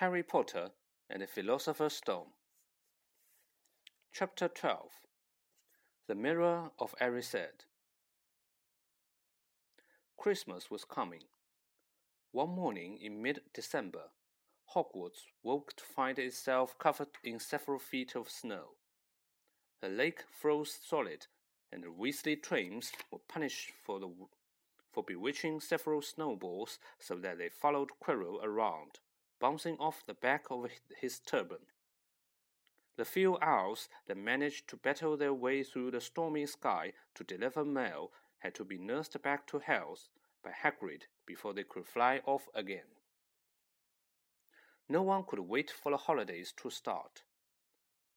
Harry Potter and the Philosopher's Stone. Chapter 12 The Mirror of Erised. Christmas was coming. One morning in mid December, Hogwarts woke to find itself covered in several feet of snow. The lake froze solid, and the Weasley twins were punished for the for bewitching several snowballs so that they followed Quirrell around bouncing off the back of his turban. The few owls that managed to battle their way through the stormy sky to deliver mail had to be nursed back to health by Hagrid before they could fly off again. No one could wait for the holidays to start.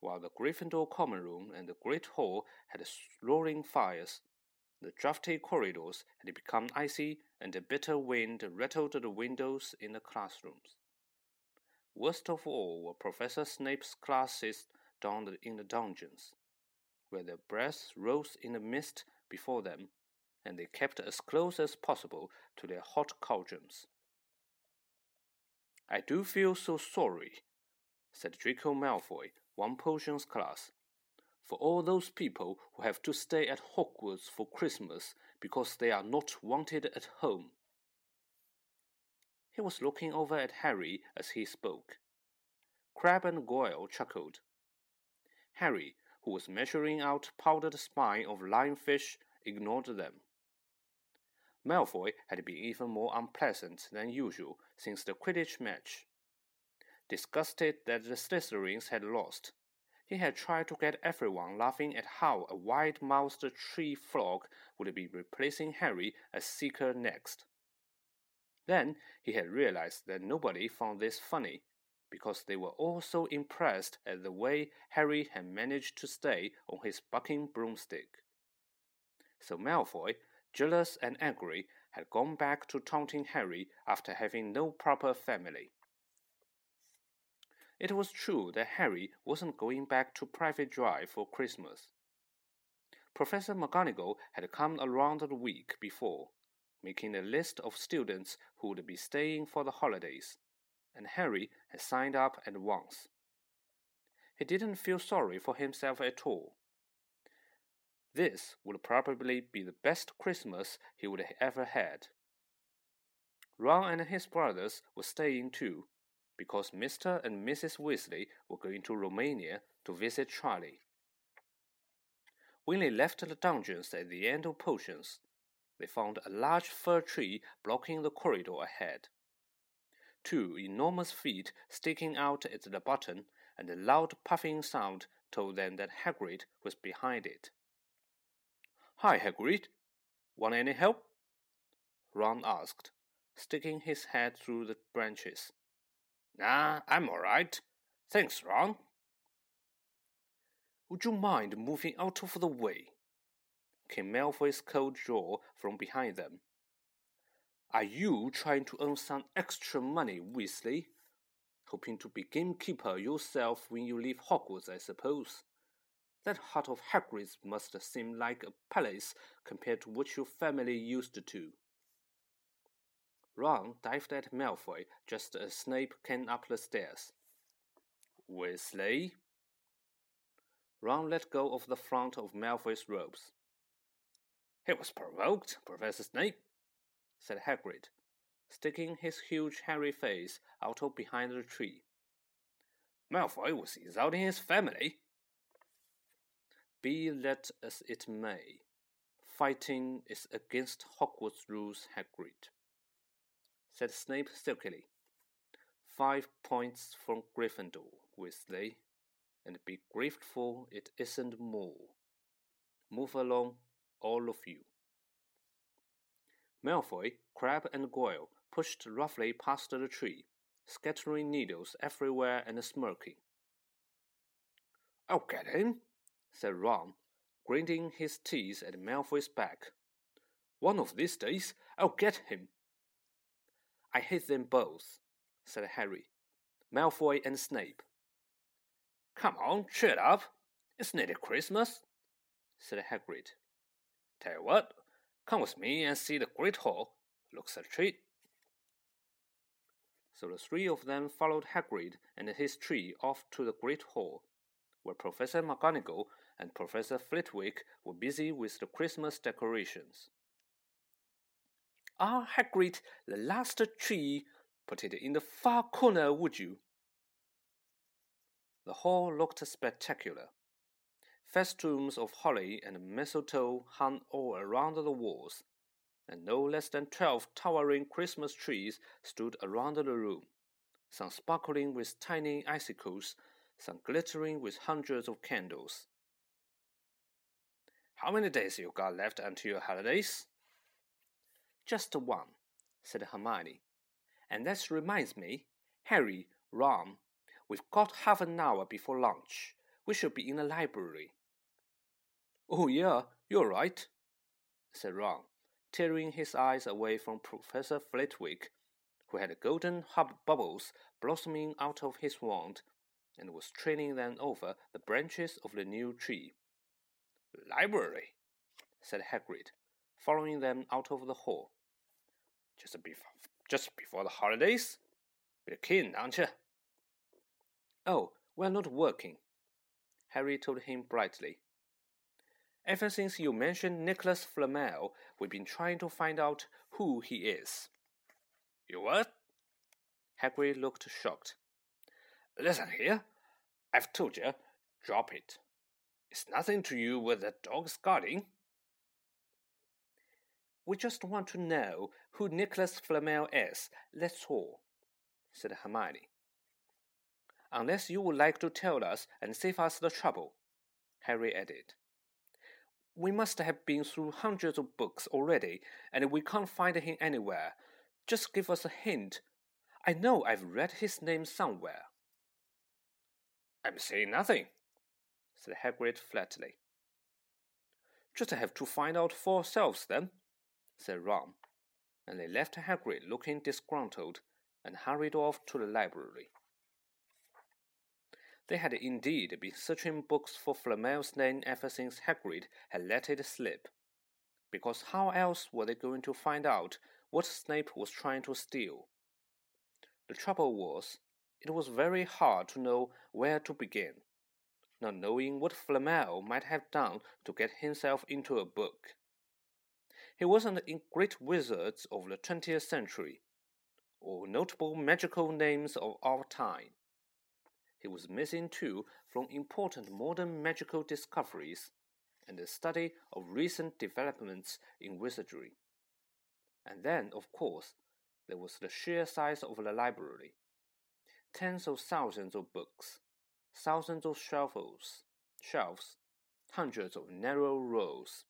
While the Gryffindor common room and the Great Hall had roaring fires, the drafty corridors had become icy and a bitter wind rattled the windows in the classrooms. Worst of all were Professor Snape's classes down in the dungeons, where their breaths rose in the mist before them, and they kept as close as possible to their hot cauldrons. I do feel so sorry, said Draco Malfoy, one potions class, for all those people who have to stay at Hogwarts for Christmas because they are not wanted at home. He was looking over at Harry as he spoke. Crabbe and Goyle chuckled. Harry, who was measuring out powdered spine of lionfish, ignored them. Malfoy had been even more unpleasant than usual since the Quidditch match. Disgusted that the Slytherins had lost, he had tried to get everyone laughing at how a wide-mouthed tree frog would be replacing Harry as Seeker next. Then he had realized that nobody found this funny, because they were all so impressed at the way Harry had managed to stay on his bucking broomstick. So Malfoy, jealous and angry, had gone back to taunting Harry after having no proper family. It was true that Harry wasn't going back to Privet Drive for Christmas. Professor McGonagall had come around the week before making a list of students who would be staying for the holidays, and Harry had signed up at once. He didn't feel sorry for himself at all. This would probably be the best Christmas he would have ever had. Ron and his brothers were staying too, because Mr. and Mrs. Weasley were going to Romania to visit Charlie. When they left the dungeons at the end of potions, they found a large fir tree blocking the corridor ahead. Two enormous feet sticking out at the bottom, and a loud puffing sound told them that Hagrid was behind it. Hi, Hagrid. Want any help? Ron asked, sticking his head through the branches. Nah, I'm all right. Thanks, Ron. Would you mind moving out of the way? Came Malfoy's cold jaw from behind them. Are you trying to earn some extra money, Weasley? Hoping to be gamekeeper yourself when you leave Hogwarts, I suppose. That hut of Hagrid's must seem like a palace compared to what your family used to. Ron dived at Malfoy just as Snape came up the stairs. Weasley? Ron let go of the front of Malfoy's robes. He was provoked, Professor Snape, said Hagrid, sticking his huge hairy face out of behind the tree. Malfoy was insulting his family. Be that as it may, fighting is against Hogwarts rules, Hagrid, said Snape silkily. Five points from Gryffindor, Weasley, and be grateful it isn't more. Move along all of you. Malfoy, Crabbe, and Goyle pushed roughly past the tree, scattering needles everywhere and smirking. I'll get him, said Ron, grinding his teeth at Malfoy's back. One of these days, I'll get him. I hate them both, said Harry, Malfoy and Snape. Come on, cheer up. It's nearly Christmas, said Hagrid. Tell you what, come with me and see the Great Hall. Looks a treat. So the three of them followed Hagrid and his tree off to the Great Hall, where Professor McGonagall and Professor Flitwick were busy with the Christmas decorations. Ah, Hagrid, the last tree, put it in the far corner, would you? The hall looked spectacular. Festoons of holly and mistletoe hung all around the walls, and no less than twelve towering Christmas trees stood around the room, some sparkling with tiny icicles, some glittering with hundreds of candles. How many days you got left until your holidays? Just one, said Hermione. And that reminds me, Harry, Ron, we've got half an hour before lunch. We should be in the library. Oh, yeah, you're right, said Ron tearing his eyes away from Professor Flitwick, who had golden hub bubbles blossoming out of his wand, and was trailing them over the branches of the new tree. Library, said Hagrid, following them out of the hall. Just before, just before the holidays? Be keen, aren't you? Oh, we're not working, Harry told him brightly. Ever since you mentioned Nicholas Flamel, we've been trying to find out who he is. You what? Hagrid looked shocked. Listen here. I've told you, drop it. It's nothing to you with the dog's guarding. We just want to know who Nicholas Flamel is, that's all, said Hermione. Unless you would like to tell us and save us the trouble, Harry added. We must have been through hundreds of books already, and we can't find him anywhere. Just give us a hint. I know I've read his name somewhere. I'm saying nothing, said Hagrid flatly. Just have to find out for ourselves then, said Ron, and they left Hagrid looking disgruntled and hurried off to the library. They had indeed been searching books for Flamel's name ever since Hagrid had let it slip. Because how else were they going to find out what Snape was trying to steal? The trouble was, it was very hard to know where to begin, not knowing what Flamel might have done to get himself into a book. He wasn't in great wizards of the twentieth century, or notable magical names of our time. He was missing too from important modern magical discoveries and the study of recent developments in wizardry. And then, of course, there was the sheer size of the library. Tens of thousands of books, thousands of shelves, shelves, hundreds of narrow rows.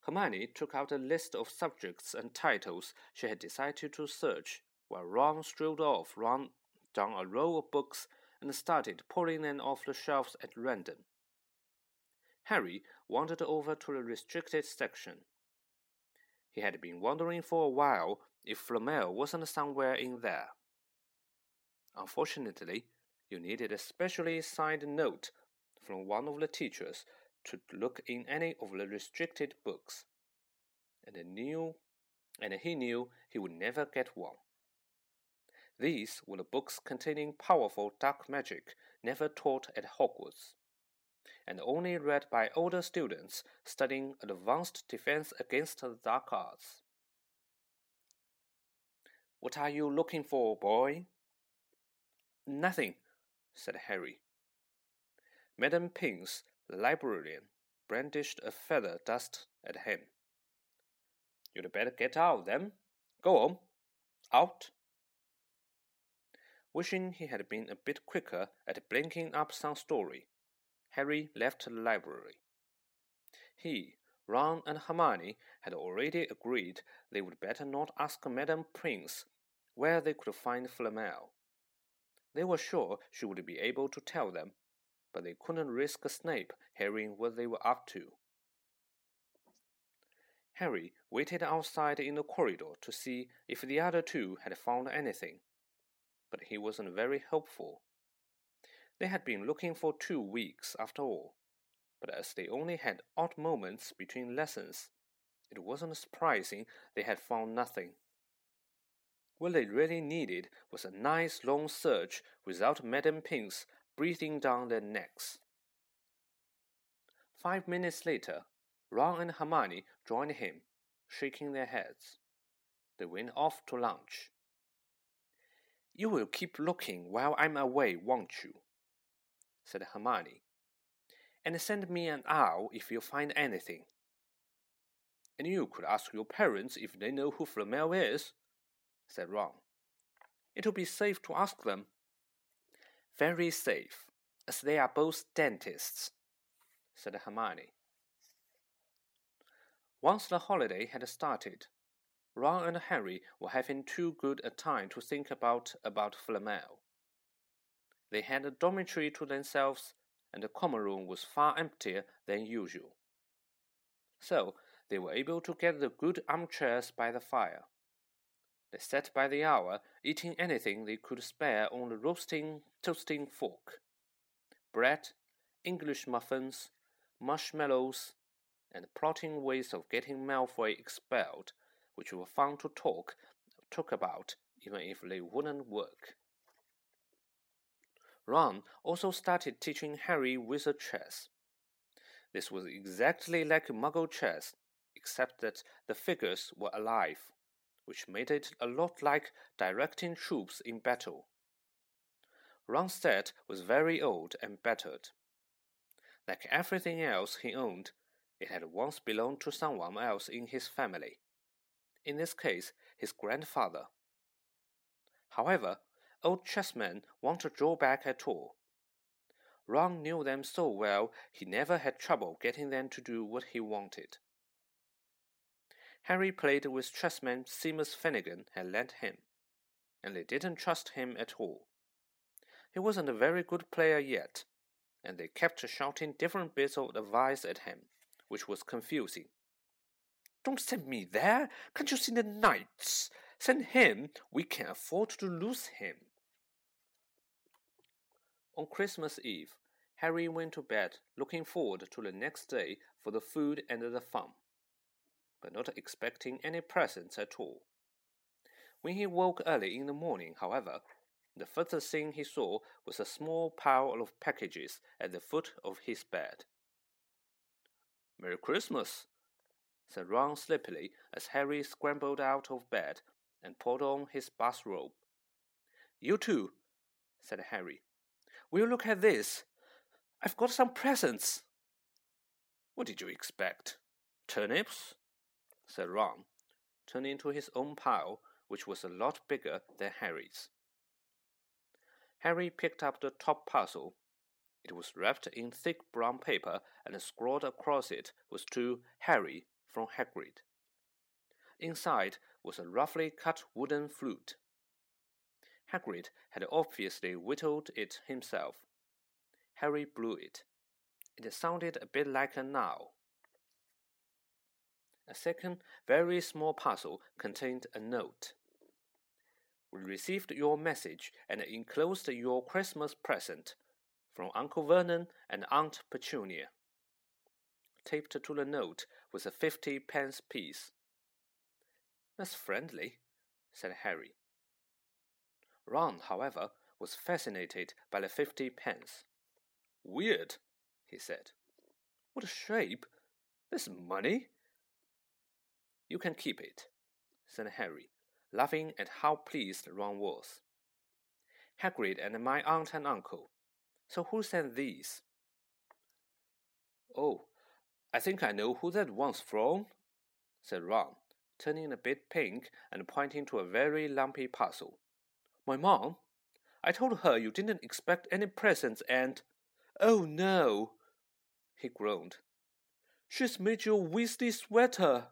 Hermione took out a list of subjects and titles she had decided to search, while Ron strolled off round down a row of books and started pulling them off the shelves at random. Harry wandered over to the restricted section. He had been wondering for a while if Flamel wasn't somewhere in there. Unfortunately, you needed a specially signed note from one of the teachers to look in any of the restricted books, and knew, and he knew he would never get one. These were the books containing powerful dark magic never taught at Hogwarts, and only read by older students studying advanced defense against the dark arts. What are you looking for, boy? Nothing, said Harry. Madame the librarian, brandished a feather dust at him. You'd better get out, then. Go on. Out. Wishing he had been a bit quicker at blinking up some story, Harry left the library. He, Ron, and Hermione had already agreed they would better not ask Madame Pince where they could find Flamel. They were sure she would be able to tell them, but they couldn't risk Snape hearing what they were up to. Harry waited outside in the corridor to see if the other two had found anything but he wasn't very helpful. They had been looking for two weeks after all, but as they only had odd moments between lessons, it wasn't surprising they had found nothing. What they really needed was a nice long search without Madame Pince breathing down their necks. Five minutes later, Ron and Hermione joined him, shaking their heads. They went off to lunch. You will keep looking while I'm away, won't you? said Hermione. And send me an owl if you find anything. And you could ask your parents if they know who Flamel is, said Ron. It'll be safe to ask them. Very safe, as they are both dentists, said Hermione. Once the holiday had started, Ron and Harry were having too good a time to think about about Flamel. They had a dormitory to themselves, and the common room was far emptier than usual. So they were able to get the good armchairs by the fire. They sat by the hour, eating anything they could spare on the roasting, toasting fork bread, English muffins, marshmallows, and plotting ways of getting Malfoy expelled, which were fun to talk talk about, even if they wouldn't work. Ron also started teaching Harry wizard chess. This was exactly like Muggle chess, except that the figures were alive, which made it a lot like directing troops in battle. Ron's set was very old and battered. Like everything else he owned, it had once belonged to someone else in his family. In this case, his grandfather. However, old chessmen won't draw back at all. Ron knew them so well he never had trouble getting them to do what he wanted. Harry played with chessman Seamus Finnigan had lent him, and they didn't trust him at all. He wasn't a very good player yet, and they kept shouting different bits of advice at him, which was confusing. Don't send me there! Can't you see the knights? Send him! We can afford to lose him. On Christmas Eve, Harry went to bed looking forward to the next day for the food and the fun but not expecting any presents at all. When he woke early in the morning, however, the first thing he saw was a small pile of packages at the foot of his bed. Merry Christmas, said Ron sleepily as Harry scrambled out of bed and put on his bathrobe. You too, said Harry. Will you look at this? I've got some presents. What did you expect? Turnips? said Ron, turning to his own pile, which was a lot bigger than Harry's. Harry picked up the top parcel. It was wrapped in thick brown paper and scrawled across it was to Harry from Hagrid. Inside was a roughly cut wooden flute. Hagrid had obviously whittled it himself. Harry blew it. It sounded a bit like a now. A second, very small parcel contained a note. We received your message and enclosed your Christmas present from Uncle Vernon and Aunt Petunia. Taped to the note was a fifty pence piece. That's friendly, said Harry. Ron, however, was fascinated by the fifty pence. Weird, he said. What a shape! This money? You can keep it, said Harry, laughing at how pleased Ron was. Hagrid and my aunt and uncle. So who sent these? Oh, I think I know who that one's from, said Ron, turning a bit pink and pointing to a very lumpy parcel. My mom? I told her you didn't expect any presents and. Oh no! he groaned. She's made you a Weasley sweater.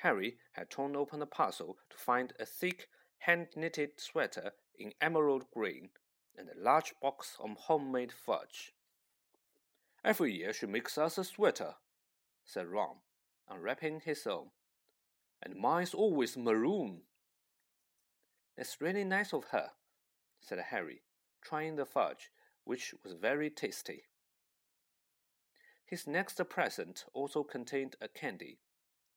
Harry had torn open the parcel to find a thick, hand knitted sweater in emerald green and a large box of homemade fudge. Every year she makes us a sweater, said Ron, unwrapping his own. And mine's always maroon. It's really nice of her, said Harry, trying the fudge, which was very tasty. His next present also contained a candy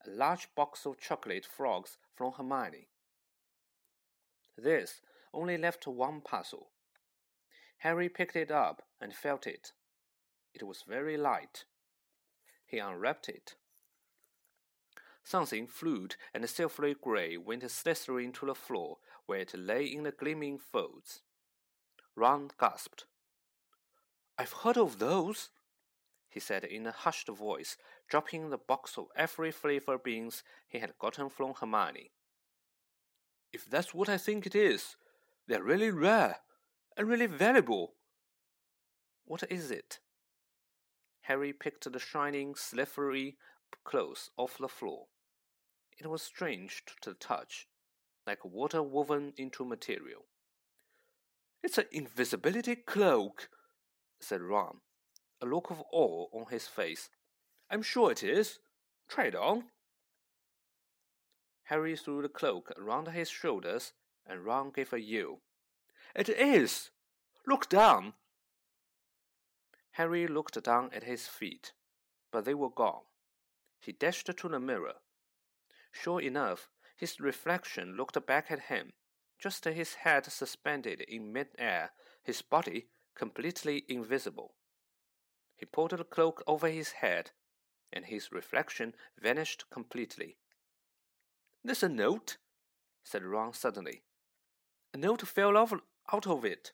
a large box of chocolate frogs from Hermione. This only left one puzzle. Harry picked it up and felt it. It was very light. He unwrapped it. Something fluid and silvery gray went slithering to the floor where it lay in the gleaming folds. Ron gasped. I've heard of those, he said in a hushed voice, dropping the box of every flavor beans he had gotten from Hermione. If that's what I think it is, they're really rare and really valuable. What is it? Harry picked the shining, slippery clothes off the floor. It was strange to the touch, like water woven into material. It's an invisibility cloak, said Ron, a look of awe on his face. I'm sure it is. Try it on. Harry threw the cloak around his shoulders, and Ron gave a yell. It is! Look down! Harry looked down at his feet, but they were gone. He dashed to the mirror. Sure enough, his reflection looked back at him, just his head suspended in mid-air, his body completely invisible. He pulled the cloak over his head, and his reflection vanished completely. There's a note, said Ron suddenly. A note fell off out of it.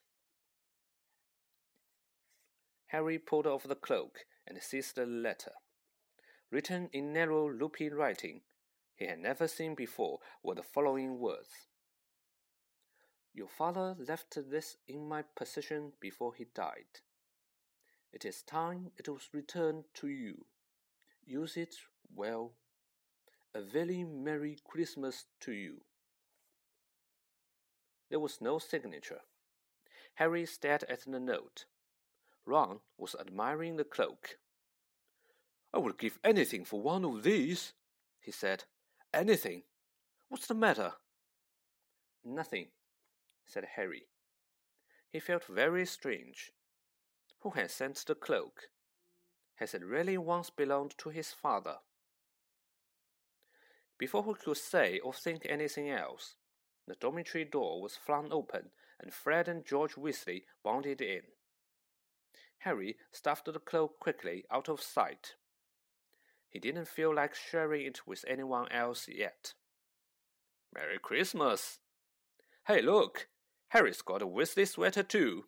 Harry pulled off the cloak and seized the letter. Written in narrow, loopy writing he had never seen before were the following words Your father left this in my possession before he died. It is time it was returned to you. Use it well. A very Merry Christmas to you. There was no signature. Harry stared at the note. Ron was admiring the cloak. I would give anything for one of these, he said. Anything. What's the matter? Nothing, said Harry. He felt very strange. Who had sent the cloak? Has it really once belonged to his father? Before he could say or think anything else, the dormitory door was flung open and Fred and George Weasley bounded in. Harry stuffed the cloak quickly out of sight. He didn't feel like sharing it with anyone else yet. Merry Christmas! Hey, look! Harry's got a Weasley sweater too.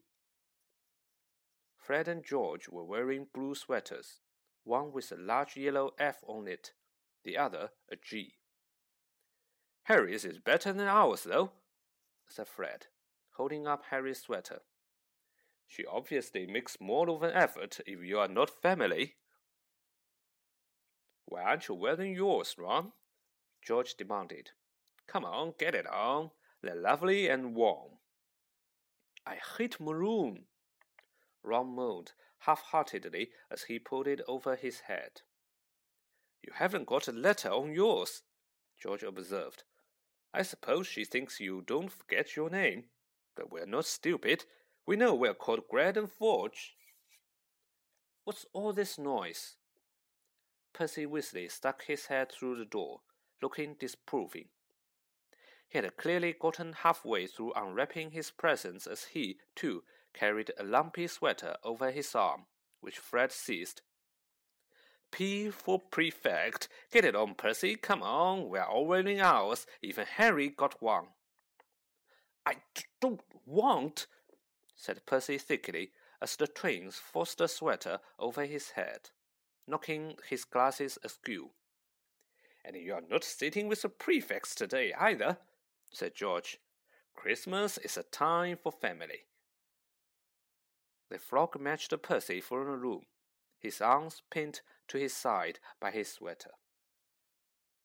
Fred and George were wearing blue sweaters, one with a large yellow F on it, the other a G. Harry's is better than ours, though, said Fred, holding up Harry's sweater. She obviously makes more of an effort if you are not family. Why aren't you wearing yours, Ron? George demanded. Come on, get it on. They're lovely and warm. I hate maroon, Ron moaned half-heartedly as he pulled it over his head. You haven't got a letter on yours, George observed. I suppose she thinks you don't forget your name, but we're not stupid. We know we're called Gred and Forge. What's all this noise? Percy Weasley stuck his head through the door, looking disapproving. He had clearly gotten halfway through unwrapping his presents as he, too, carried a lumpy sweater over his arm, which Fred seized. P for prefect. Get it on, Percy. Come on. We're all wearing ours. Even Harry got one. I don't want, said Percy thickly, as the twins forced the sweater over his head, knocking his glasses askew. And you're not sitting with the prefects today either, said George. Christmas is a time for family. The frog matched Percy from the room, his arms pinned to his side by his sweater.